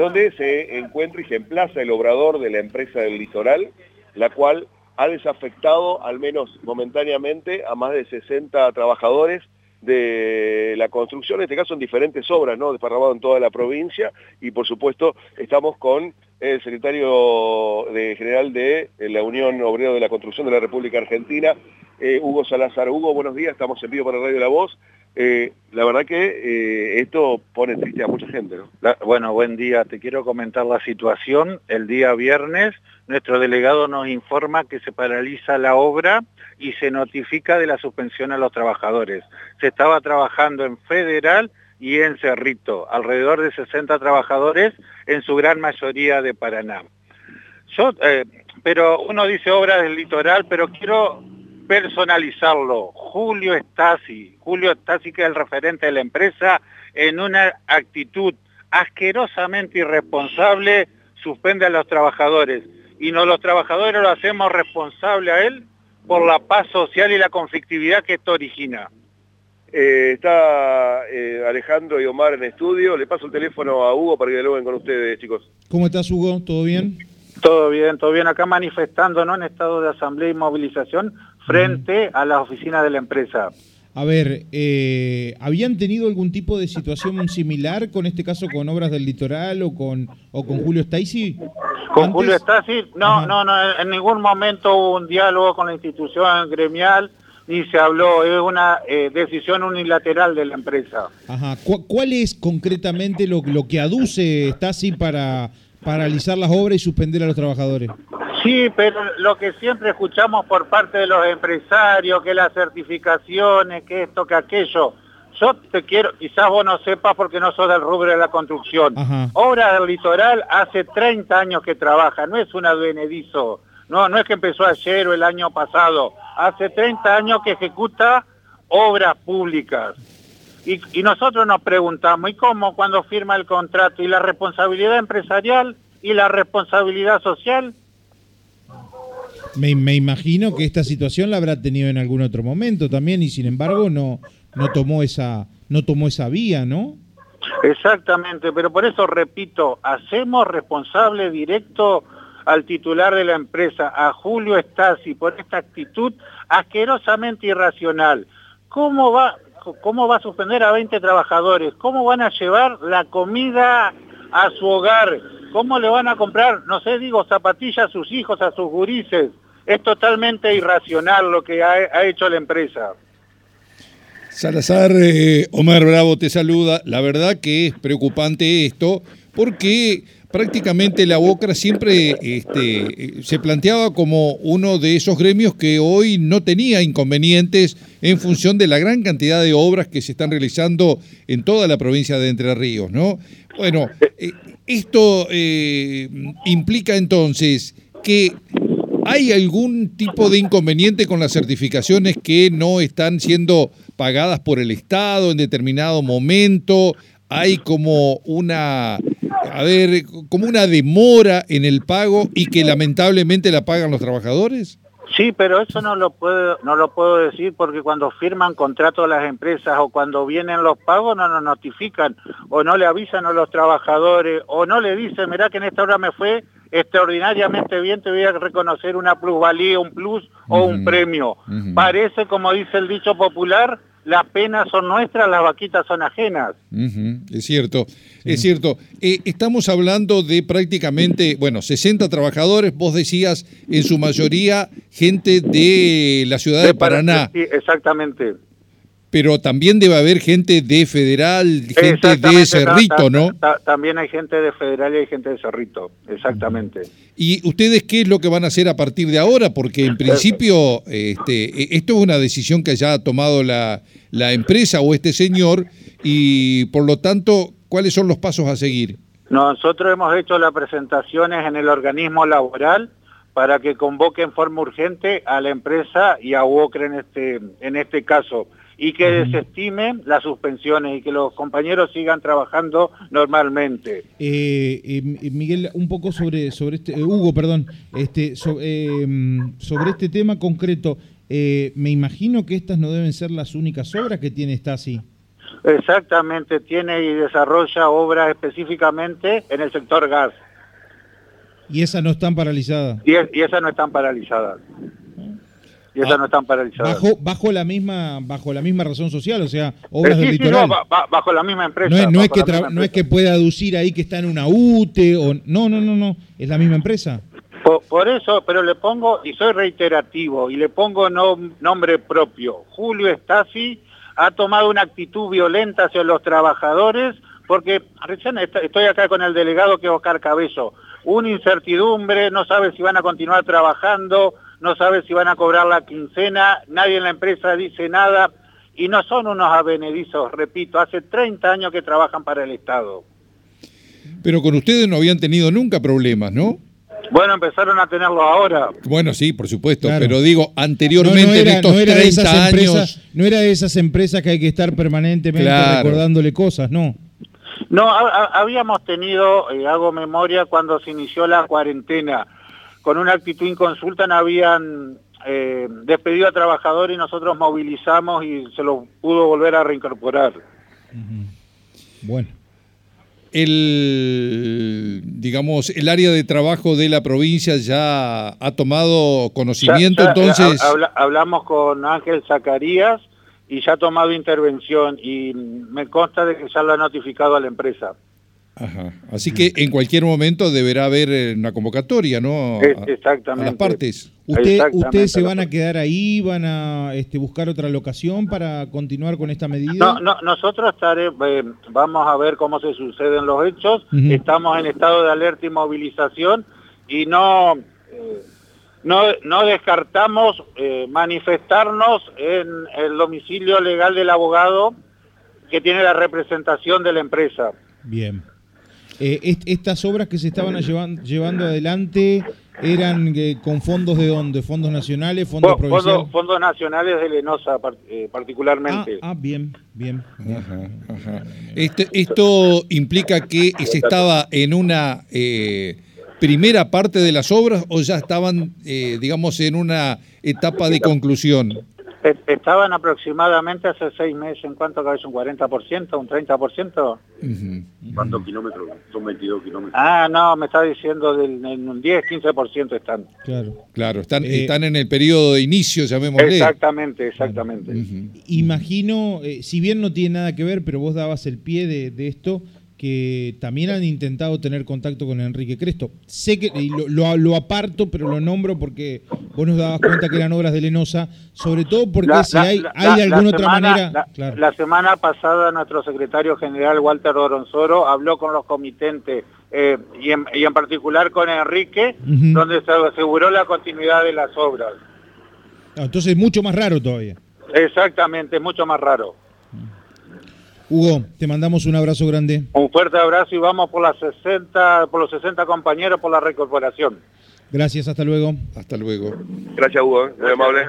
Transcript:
donde se encuentra y se emplaza el obrador de la empresa del litoral, la cual ha desafectado, al menos momentáneamente, a más de 60 trabajadores de la construcción, en este caso en diferentes obras, ¿no? desparramado en toda la provincia, y por supuesto estamos con el secretario general de la Unión Obrero de la Construcción de la República Argentina, eh, Hugo Salazar. Hugo, buenos días, estamos en vivo para Radio La Voz. Eh, la verdad que eh, esto pone triste a mucha gente, ¿no? bueno, buen día. Te quiero comentar la situación. El día viernes nuestro delegado nos informa que se paraliza la obra y se notifica de la suspensión a los trabajadores. Se estaba trabajando en Federal y en Cerrito, alrededor de 60 trabajadores, en su gran mayoría de Paraná. Yo, eh, pero uno dice obra del litoral, pero quiero personalizarlo. Julio Stasi, Julio Stasi que es el referente de la empresa, en una actitud asquerosamente irresponsable, suspende a los trabajadores. Y no los trabajadores lo hacemos responsable a él por la paz social y la conflictividad que esto origina. Eh, está eh, Alejandro y Omar en estudio. Le paso el teléfono a Hugo para que dialoguen con ustedes, chicos. ¿Cómo estás, Hugo? ¿Todo bien? Todo bien, todo bien. Acá manifestándonos en estado de asamblea y movilización frente a las oficinas de la empresa. A ver, eh, ¿habían tenido algún tipo de situación similar con este caso con Obras del Litoral o con, o con Julio Stacy? ¿Con Julio Stacy? No, no, no, en ningún momento hubo un diálogo con la institución gremial ni se habló, es una eh, decisión unilateral de la empresa. Ajá. ¿Cuál es concretamente lo, lo que aduce Stasi para paralizar las obras y suspender a los trabajadores? Sí, pero lo que siempre escuchamos por parte de los empresarios, que las certificaciones, que esto, que aquello. Yo te quiero, quizás vos no sepas porque no sos del rubro de la construcción. Obra del litoral hace 30 años que trabaja, no es un advenedizo. No, no es que empezó ayer o el año pasado. Hace 30 años que ejecuta obras públicas. Y, y nosotros nos preguntamos, ¿y cómo cuando firma el contrato? ¿Y la responsabilidad empresarial y la responsabilidad social? Me, imagino que esta situación la habrá tenido en algún otro momento también y sin embargo no, no, tomó, esa, no tomó esa vía, ¿no? Exactamente, pero por eso repito, hacemos responsable directo al titular de la empresa, a Julio Stasi, por esta actitud asquerosamente irracional. ¿Cómo va, ¿Cómo va a suspender a 20 trabajadores? ¿Cómo van a llevar la comida a su hogar? ¿Cómo le van a comprar, no sé, digo, zapatillas a sus hijos, a sus gurises? Es totalmente irracional lo que ha, hecho la empresa. Salazar, eh, Omar Bravo te saluda. La verdad que es preocupante esto porque prácticamente la Bocra siempre este, se planteaba como uno de esos gremios que hoy no tenía inconvenientes en función de la gran cantidad de obras que se están realizando en toda la provincia de Entre Ríos, ¿no? Bueno, eh, esto eh, implica entonces que ¿Hay algún tipo de inconveniente con las certificaciones que no están siendo pagadas por el Estado en determinado momento? ¿Hay como una a ver, como una demora en el pago y que lamentablemente la pagan los trabajadores? Sí, pero eso no lo puedo no lo puedo decir porque cuando firman contratos las empresas o cuando vienen los pagos no nos notifican o no le avisan a los trabajadores o no le dicen, mirá que en esta hora me fue extraordinariamente bien, te voy a reconocer una plusvalía, un plus o un premio. Parece, como dice el dicho popular, las penas son nuestras, las vaquitas son ajenas. Es cierto, es cierto. Eh, estamos hablando de prácticamente, bueno, 60 trabajadores, vos decías en su mayoría gente de la ciudad de, Paraná. Sí, exactamente pero también debe haber gente de Federal, gente de Cerrito, ¿no? También hay gente de Federal y hay gente de Cerrito, exactamente. ¿Y ustedes qué es lo que van a hacer a partir de ahora? Porque en principio este, e, esto es una decisión que ya ha tomado la, la empresa o este señor y por lo tanto, ¿cuáles son los pasos a seguir? Nosotros hemos hecho las presentaciones en el organismo laboral para que convoque en forma urgente a la empresa y a UOCRE en este, en este caso y que desestimen las suspensiones y que los compañeros sigan trabajando normalmente. Eh, eh, Miguel, un poco sobre, sobre este, eh, Hugo, perdón, este, sobre este tema concreto, me imagino que estas no deben ser las únicas obras que tiene Stasi. Exactamente, tiene y desarrolla obras específicamente en el sector gas. ¿Y esas no están paralizadas? Y, y esas no están paralizadas. Y esas Ah, no están paralizadas. Bajo, bajo la misma, bajo la misma razón social, o sea, obras Eh, del sí, sí, litoral. no, ba- ba- bajo la misma empresa. No es, no es que misma no es que empresa. pueda aducir ahí que está en una UTE o no, no, no, no, es la misma empresa. Por, eso, pero le pongo, y soy reiterativo, y le pongo nom- nombre propio. Julio Stasi ha tomado una actitud violenta hacia los trabajadores, porque recién est- estoy acá con el delegado que es Oscar Cabello. Una incertidumbre, no sabe si van a continuar trabajando, no sabe si van a cobrar la quincena, nadie en la empresa dice nada, y no son unos avenedizos, repito, hace 30 años que trabajan para el Estado. Pero con ustedes no habían tenido nunca problemas, ¿no? Bueno, empezaron a tenerlo ahora. Bueno, sí, por supuesto, Claro. pero digo, anteriormente no era, en estos no era de 30 esas años... empresas, no era de esas empresas que hay que estar permanentemente Claro. recordándole cosas, no. No, ha- ha- habíamos tenido, eh, hago memoria, cuando se inició la cuarentena, con una actitud inconsulta, no habían eh, despedido a trabajadores y nosotros movilizamos y se lo pudo volver a reincorporar. Bueno, El, digamos, el área de trabajo de la provincia ya ha tomado conocimiento, Ya- ya, entonces... ha- habla- hablamos con Ángel Zacarías y ya ha tomado intervención y me consta de que ya lo ha notificado a la empresa. Ajá. Así que en cualquier momento deberá haber eh, una convocatoria, ¿no? Exactamente. A las partes. ¿Usted, ¿Ustedes se van a que- quedar ahí? ¿Van a este, buscar otra locación para continuar con esta medida? No, no, nosotros estaré, eh, vamos a ver cómo se suceden los hechos. Estamos en estado de alerta y movilización y no, eh, no, no descartamos eh, manifestarnos en el domicilio legal del abogado que tiene la representación de la empresa. Bien. Eh, est- ¿Estas obras que se estaban llevan- llevando adelante eran eh, con fondos de dónde? ¿Fondos nacionales? ¿Fondos Fo- provinciales? fondos, fondos nacionales de Lenosa par- eh, Ah, particularmente. ah, bien, bien. Ajá, ajá. Este- esto implica que se estaba en una eh, primera parte de las obras o ya estaban, eh, digamos, en una etapa de conclusión. E- Estaban aproximadamente hace seis meses, ¿en cuánto cabeza? ¿Un 40%? ¿Un 30%? Ujú. ¿Cuántos kilómetros? Son 22 kilómetros. Ah, no, me está diciendo del, en un 10, 15% están. Claro. Claro, están, Eh, están en el periodo de inicio, llamémosle. Exactamente, exactamente. Imagino, eh, si bien no tiene nada que ver, pero vos dabas el pie de, de esto, que también han intentado tener contacto con Enrique Cresto. Sé que y lo, lo- lo aparto, pero lo nombro porque vos nos dabas cuenta que eran obras de Lenosa, sobre todo porque La- si la- hay, la- hay de alguna otra manera... La, claro. la semana pasada nuestro secretario general Walter Doronzoro habló con los comitentes eh, y, en, y en particular con Enrique, donde se aseguró la continuidad de las obras. Ah, entonces es mucho más raro todavía. Exactamente, mucho más raro. Hugo, te mandamos un abrazo grande. Un fuerte abrazo y vamos por las 60, por los 60 compañeros por la recorporación. Gracias, hasta luego. Hasta luego. Gracias, Hugo. Muy amable.